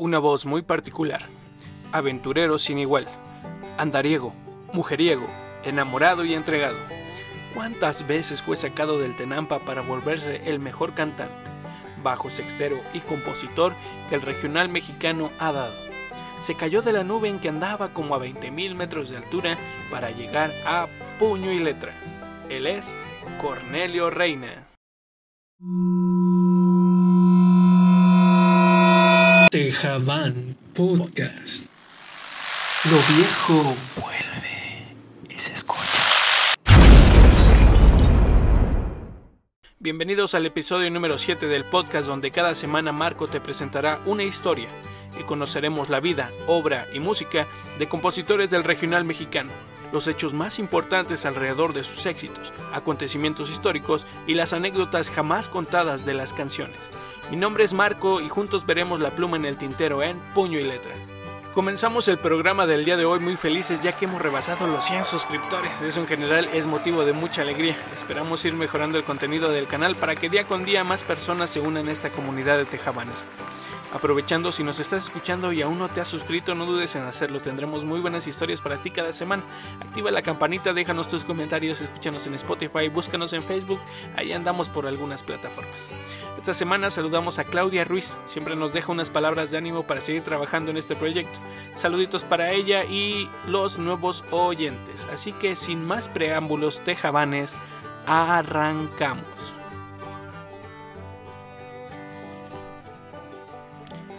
Una voz muy particular, aventurero sin igual, andariego, mujeriego, enamorado y entregado. ¿Cuántas veces fue sacado del Tenampa para volverse el mejor cantante, bajo sextero y compositor que el regional mexicano ha dado? Se cayó de la nube en que andaba como a 20.000 metros de altura para llegar a puño y letra. Él es Cornelio Reina. Tejabán Podcast. Lo viejo vuelve y se escucha. Bienvenidos al episodio número 7 del podcast donde cada semana Marco te presentará una historia y conoceremos la vida, obra y música de compositores del regional mexicano, los hechos más importantes alrededor de sus éxitos, acontecimientos históricos y las anécdotas jamás contadas de las canciones. Mi nombre es Marco y juntos veremos la pluma en el tintero en puño y letra. Comenzamos el programa del día de hoy muy felices ya que hemos rebasado los 100 suscriptores. Eso en general es motivo de mucha alegría. Esperamos ir mejorando el contenido del canal para que día con día más personas se unan a esta comunidad de tejabanes. Aprovechando, si nos estás escuchando y aún no te has suscrito, no dudes en hacerlo. Tendremos muy buenas historias para ti cada semana. Activa la campanita, déjanos tus comentarios, escúchanos en Spotify, búscanos en Facebook. Ahí andamos por algunas plataformas. Esta semana saludamos a Claudia Ruiz. Siempre nos deja unas palabras de ánimo para seguir trabajando en este proyecto. Saluditos para ella y los nuevos oyentes. Así que sin más preámbulos, tejabanes, arrancamos.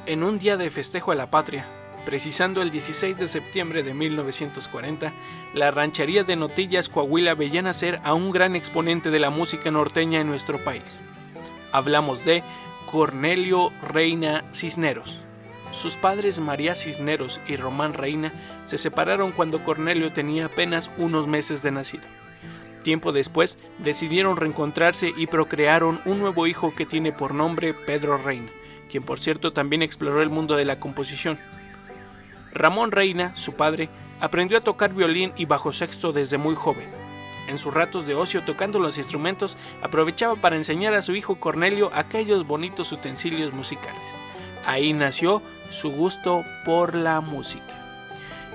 En un día de festejo a la patria, precisando el 16 de septiembre de 1940, la ranchería de Notillas Coahuila veía nacer a un gran exponente de la música norteña en nuestro país. Hablamos de Cornelio Reina Cisneros. Sus padres María Cisneros y Román Reina se separaron cuando Cornelio tenía apenas unos meses de nacido. Tiempo después decidieron reencontrarse y procrearon un nuevo hijo que tiene por nombre Pedro Reina quien por cierto también exploró el mundo de la composición. Ramón Reina, su padre, aprendió a tocar violín y bajo sexto desde muy joven. En sus ratos de ocio tocando los instrumentos, aprovechaba para enseñar a su hijo Cornelio aquellos bonitos utensilios musicales. Ahí nació su gusto por la música.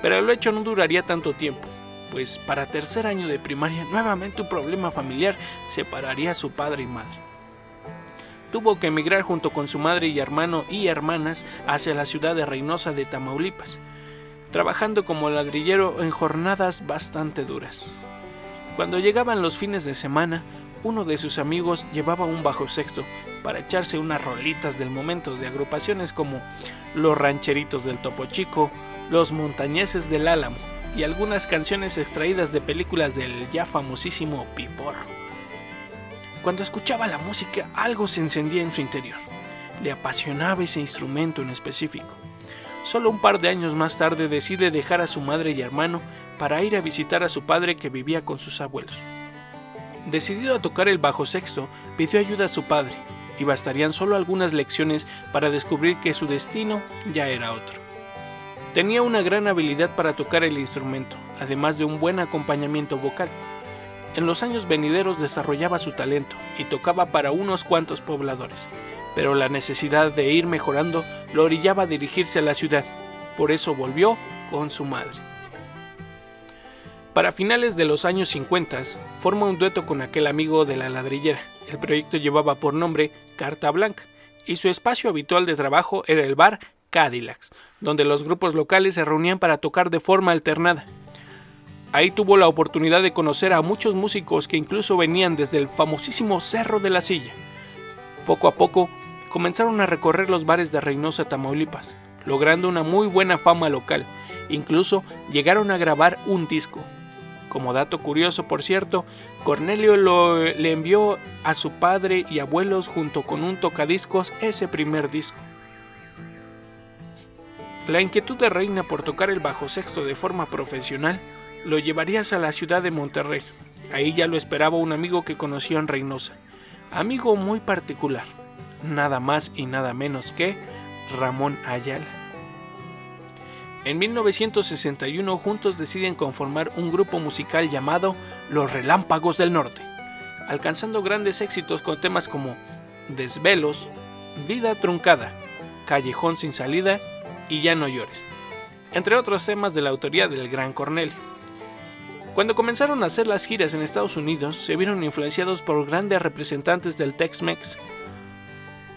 Pero el hecho no duraría tanto tiempo, pues para tercer año de primaria nuevamente un problema familiar separaría a su padre y madre tuvo que emigrar junto con su madre y hermano y hermanas hacia la ciudad de Reynosa de Tamaulipas, trabajando como ladrillero en jornadas bastante duras. Cuando llegaban los fines de semana, uno de sus amigos llevaba un bajo sexto para echarse unas rolitas del momento de agrupaciones como Los Rancheritos del Topo Chico, Los Montañeses del Álamo y algunas canciones extraídas de películas del ya famosísimo Pipor. Cuando escuchaba la música, algo se encendía en su interior. Le apasionaba ese instrumento en específico. Solo un par de años más tarde decide dejar a su madre y hermano para ir a visitar a su padre que vivía con sus abuelos. Decidido a tocar el bajo sexto, pidió ayuda a su padre, y bastarían solo algunas lecciones para descubrir que su destino ya era otro. Tenía una gran habilidad para tocar el instrumento, además de un buen acompañamiento vocal. En los años venideros desarrollaba su talento y tocaba para unos cuantos pobladores, pero la necesidad de ir mejorando lo orillaba a dirigirse a la ciudad, por eso volvió con su madre. Para finales de los años 50, forma un dueto con aquel amigo de la ladrillera. El proyecto llevaba por nombre Carta Blanca, y su espacio habitual de trabajo era el bar Cadillacs, donde los grupos locales se reunían para tocar de forma alternada. Ahí tuvo la oportunidad de conocer a muchos músicos que incluso venían desde el famosísimo Cerro de la Silla. Poco a poco comenzaron a recorrer los bares de Reynosa, Tamaulipas, logrando una muy buena fama local. Incluso llegaron a grabar un disco. Como dato curioso, por cierto, Cornelio le envió a su padre y abuelos junto con un tocadiscos ese primer disco. La inquietud de Reina por tocar el bajo sexto de forma profesional lo llevarías a la ciudad de Monterrey. Ahí ya lo esperaba un amigo que conoció en Reynosa. Amigo muy particular, nada más y nada menos que Ramón Ayala. En 1961 juntos deciden conformar un grupo musical llamado Los Relámpagos del Norte, alcanzando grandes éxitos con temas como Desvelos, Vida Truncada, Callejón sin salida y Ya no llores, entre otros temas de la autoría del gran Cornelio. Cuando comenzaron a hacer las giras en Estados Unidos, se vieron influenciados por grandes representantes del Tex-Mex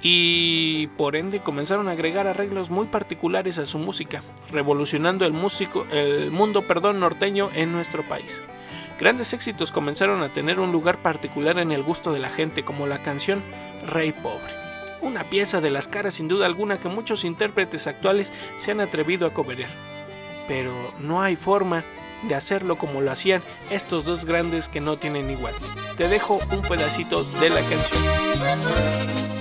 y por ende comenzaron a agregar arreglos muy particulares a su música, revolucionando el, músico, el mundo perdón, norteño en nuestro país. Grandes éxitos comenzaron a tener un lugar particular en el gusto de la gente, como la canción Rey Pobre, una pieza de las caras sin duda alguna que muchos intérpretes actuales se han atrevido a coberear. Pero no hay forma de hacerlo como lo hacían estos dos grandes que no tienen igual. Te dejo un pedacito de la canción.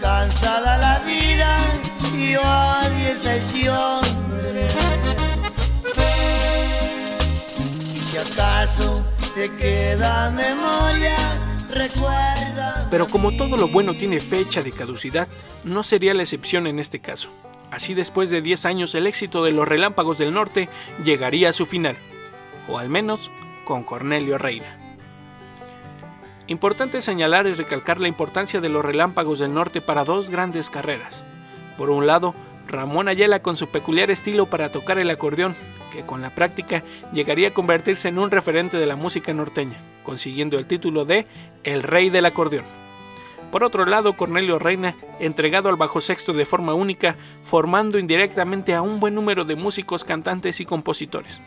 cansada la vida Pero como todo lo bueno tiene fecha de caducidad, no sería la excepción en este caso. Así después de 10 años el éxito de los Relámpagos del Norte llegaría a su final, o al menos con Cornelio Reina. Importante señalar y recalcar la importancia de los relámpagos del norte para dos grandes carreras. Por un lado, Ramón Ayala con su peculiar estilo para tocar el acordeón, que con la práctica llegaría a convertirse en un referente de la música norteña, consiguiendo el título de El Rey del Acordeón. Por otro lado, Cornelio Reina, entregado al bajo sexto de forma única, formando indirectamente a un buen número de músicos, cantantes y compositores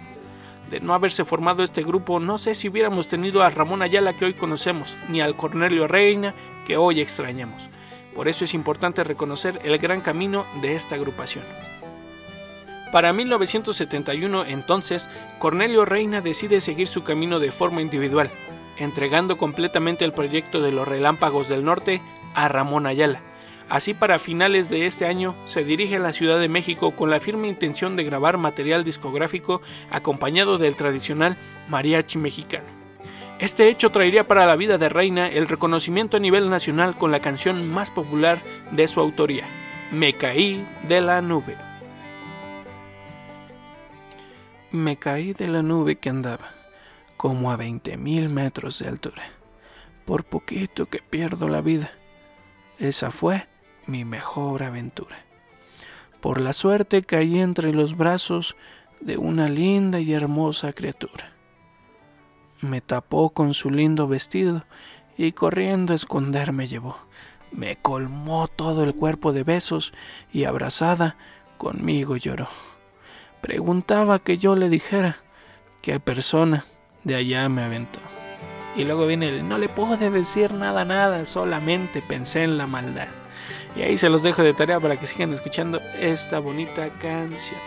de no haberse formado este grupo, no sé si hubiéramos tenido a Ramón Ayala que hoy conocemos, ni al Cornelio Reina que hoy extrañamos. Por eso es importante reconocer el gran camino de esta agrupación. Para 1971, entonces, Cornelio Reina decide seguir su camino de forma individual, entregando completamente el proyecto de los Relámpagos del Norte a Ramón Ayala Así para finales de este año se dirige a la Ciudad de México con la firme intención de grabar material discográfico acompañado del tradicional mariachi mexicano. Este hecho traería para la vida de Reina el reconocimiento a nivel nacional con la canción más popular de su autoría, Me caí de la nube. Me caí de la nube que andaba, como a 20.000 metros de altura. Por poquito que pierdo la vida. Esa fue mi mejor aventura. Por la suerte caí entre los brazos de una linda y hermosa criatura. Me tapó con su lindo vestido y corriendo a esconder me llevó. Me colmó todo el cuerpo de besos y abrazada conmigo lloró. Preguntaba que yo le dijera qué persona de allá me aventó. Y luego viene el no le pude decir nada, nada, solamente pensé en la maldad. Y ahí se los dejo de tarea para que sigan escuchando esta bonita canción.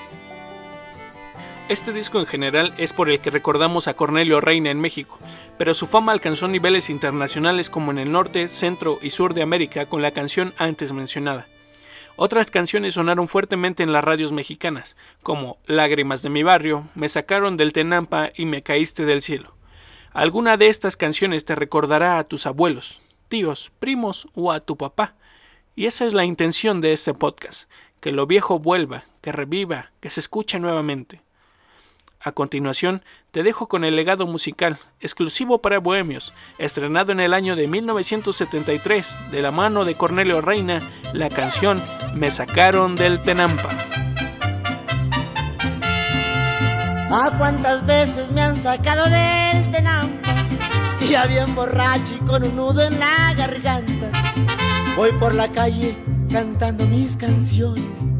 Este disco en general es por el que recordamos a Cornelio Reina en México, pero su fama alcanzó niveles internacionales como en el norte, centro y sur de América con la canción antes mencionada. Otras canciones sonaron fuertemente en las radios mexicanas, como Lágrimas de mi barrio, Me sacaron del Tenampa y Me caíste del cielo. Alguna de estas canciones te recordará a tus abuelos, tíos, primos o a tu papá, y esa es la intención de este podcast, que lo viejo vuelva, que reviva, que se escuche nuevamente. A continuación, te dejo con el legado musical, exclusivo para bohemios, estrenado en el año de 1973, de la mano de Cornelio Reina, la canción Me sacaron del Tenampa. ¿A cuántas veces me han sacado del Tenampa? Ya bien borracho y con un nudo en la garganta Voy por la calle cantando mis canciones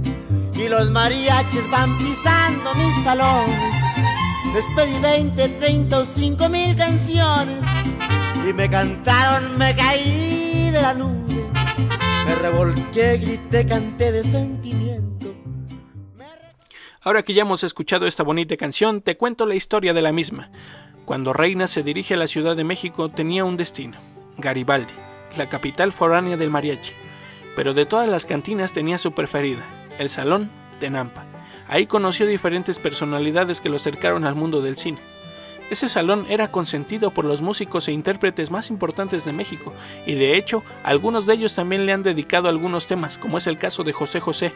y los mariachis van pisando mis talones. Les pedí 20, 30 o 5 mil canciones y me cantaron, me caí de la nube. Me revolqué, grité, canté de sentimiento. Ahora que ya hemos escuchado esta bonita canción, te cuento la historia de la misma. Cuando Reina se dirige a la Ciudad de México tenía un destino, Garibaldi la capital foránea del mariachi, pero de todas las cantinas tenía su preferida, el Salón de Nampa. Ahí conoció diferentes personalidades que lo acercaron al mundo del cine. Ese salón era consentido por los músicos e intérpretes más importantes de México, y de hecho, algunos de ellos también le han dedicado algunos temas, como es el caso de José José.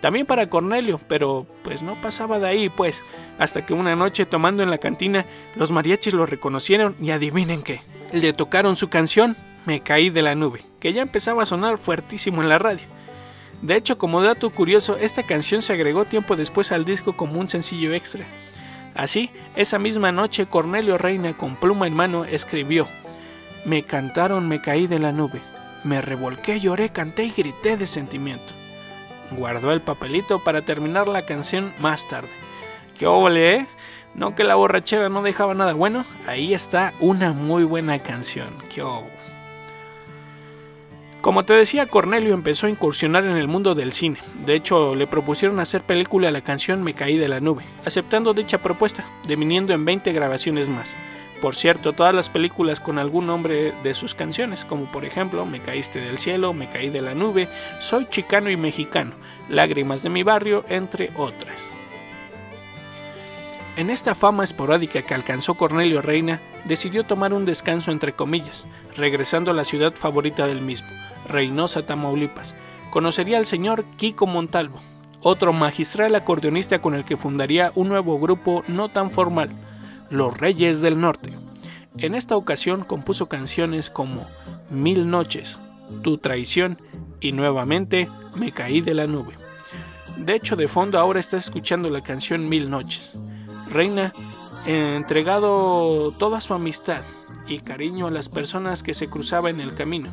También para Cornelio, pero pues no pasaba de ahí, pues, hasta que una noche tomando en la cantina, los mariachis lo reconocieron y adivinen qué, le tocaron su canción, Me caí de la nube, que ya empezaba a sonar fuertísimo en la radio. De hecho, como dato curioso, esta canción se agregó tiempo después al disco como un sencillo extra. Así, esa misma noche Cornelio Reina con pluma en mano escribió, Me cantaron, me caí de la nube, me revolqué, lloré, canté y grité de sentimiento. Guardó el papelito para terminar la canción más tarde. ¡Qué óvole, eh! No que la borrachera no dejaba nada bueno, ahí está una muy buena canción. ¡Qué óvole! Como te decía, Cornelio empezó a incursionar en el mundo del cine. De hecho, le propusieron hacer película a la canción Me caí de la nube, aceptando dicha propuesta, deviniendo en 20 grabaciones más. Por cierto, todas las películas con algún nombre de sus canciones, como por ejemplo Me caíste del cielo, Me caí de la nube, Soy chicano y mexicano, Lágrimas de mi barrio, entre otras. En esta fama esporádica que alcanzó Cornelio Reina, decidió tomar un descanso entre comillas, regresando a la ciudad favorita del mismo, Reynosa, Tamaulipas. Conocería al señor Kiko Montalvo, otro magistral acordeonista con el que fundaría un nuevo grupo no tan formal, Los Reyes del Norte. En esta ocasión compuso canciones como Mil Noches, Tu Traición y nuevamente Me Caí de la Nube. De hecho, de fondo ahora estás escuchando la canción Mil Noches. Reina entregado toda su amistad y cariño a las personas que se cruzaban en el camino.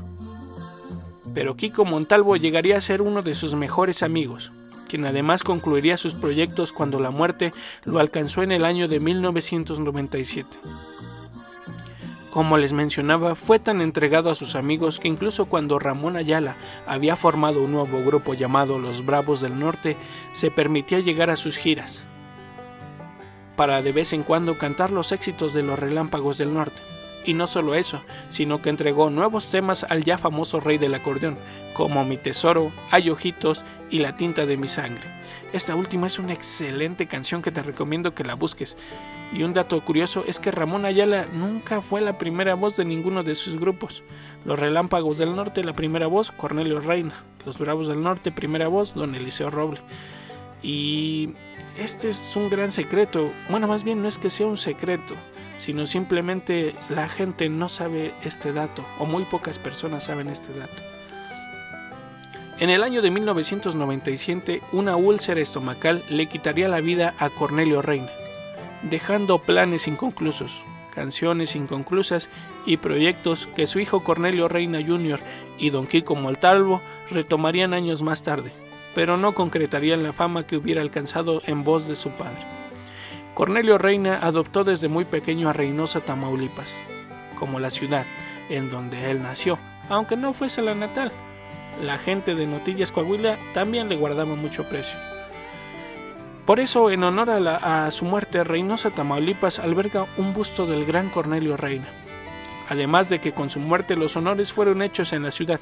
Pero Kiko Montalvo llegaría a ser uno de sus mejores amigos, quien además concluiría sus proyectos cuando la muerte lo alcanzó en el año de 1997. Como les mencionaba, fue tan entregado a sus amigos que incluso cuando Ramón Ayala había formado un nuevo grupo llamado Los Bravos del Norte, se permitía llegar a sus giras, para de vez en cuando cantar los éxitos de los relámpagos del norte. Y no solo eso, sino que entregó nuevos temas al ya famoso rey del acordeón, como Mi Tesoro, Hay Ojitos y La Tinta de mi Sangre. Esta última es una excelente canción que te recomiendo que la busques. Y un dato curioso es que Ramón Ayala nunca fue la primera voz de ninguno de sus grupos. Los Relámpagos del Norte, la primera voz, Cornelio Reina. Los Bravos del Norte, primera voz, Don Eliseo Roble. Y este es un gran secreto. Bueno, más bien no es que sea un secreto, sino simplemente la gente no sabe este dato, o muy pocas personas saben este dato. En el año de 1997, una úlcera estomacal le quitaría la vida a Cornelio Reina, dejando planes inconclusos, canciones inconclusas y proyectos que su hijo Cornelio Reina Jr. y Don Kiko Montalvo retomarían años más tarde pero no concretarían la fama que hubiera alcanzado en voz de su padre. Cornelio Reina adoptó desde muy pequeño a Reynosa, Tamaulipas, como la ciudad en donde él nació, aunque no fuese la natal. La gente de Notillas Coahuila también le guardaba mucho precio. Por eso, en honor a, a su muerte, Reynosa, Tamaulipas alberga un busto del gran Cornelio Reina. Además de que con su muerte los honores fueron hechos en la ciudad.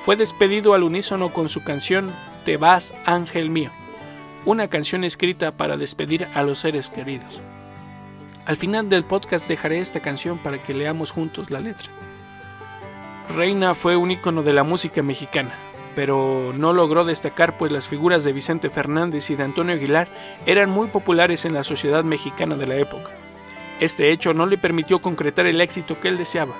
Fue despedido al unísono con su canción te vas, ángel mío, una canción escrita para despedir a los seres queridos. Al final del podcast dejaré esta canción para que leamos juntos la letra. Reina fue un ícono de la música mexicana, pero no logró destacar pues las figuras de Vicente Fernández y de Antonio Aguilar eran muy populares en la sociedad mexicana de la época. Este hecho no le permitió concretar el éxito que él deseaba,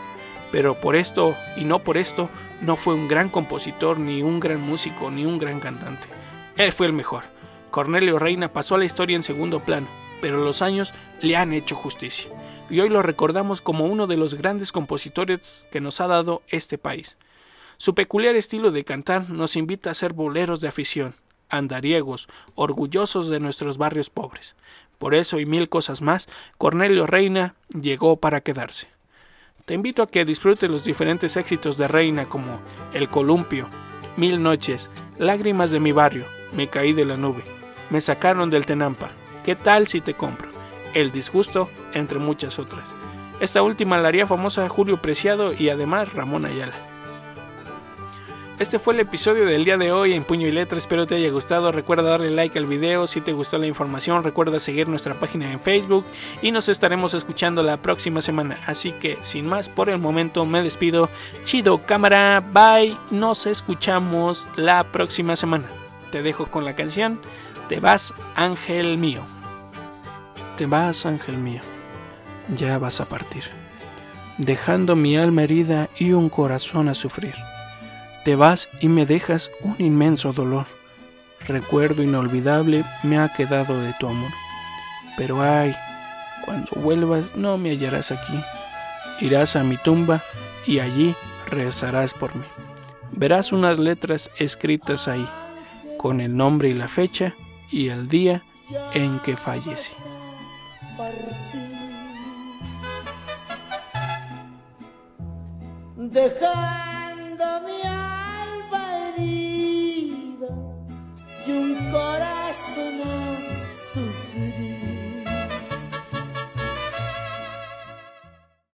pero por esto y no por esto no fue un gran compositor, ni un gran músico, ni un gran cantante. Él fue el mejor. Cornelio Reina pasó a la historia en segundo plano, pero los años le han hecho justicia. Y hoy lo recordamos como uno de los grandes compositores que nos ha dado este país. Su peculiar estilo de cantar nos invita a ser boleros de afición, andariegos, orgullosos de nuestros barrios pobres. Por eso y mil cosas más, Cornelio Reina llegó para quedarse. Te invito a que disfrutes los diferentes éxitos de Reina como El Columpio, Mil Noches, Lágrimas de mi barrio, Me caí de la nube, Me sacaron del Tenampa, ¿Qué tal si te compro? El disgusto, entre muchas otras. Esta última la haría famosa Julio Preciado y además Ramón Ayala. Este fue el episodio del día de hoy en Puño y Letra. Espero te haya gustado. Recuerda darle like al video. Si te gustó la información, recuerda seguir nuestra página en Facebook y nos estaremos escuchando la próxima semana. Así que, sin más, por el momento me despido. Chido, cámara. Bye. Nos escuchamos la próxima semana. Te dejo con la canción Te vas, ángel mío. Te vas, ángel mío. Ya vas a partir, dejando mi alma herida y un corazón a sufrir. Te vas y me dejas un inmenso dolor. Recuerdo inolvidable me ha quedado de tu amor. Pero ay, cuando vuelvas no me hallarás aquí. Irás a mi tumba y allí rezarás por mí. Verás unas letras escritas ahí, con el nombre y la fecha y el día en que fallecí. Dejando mi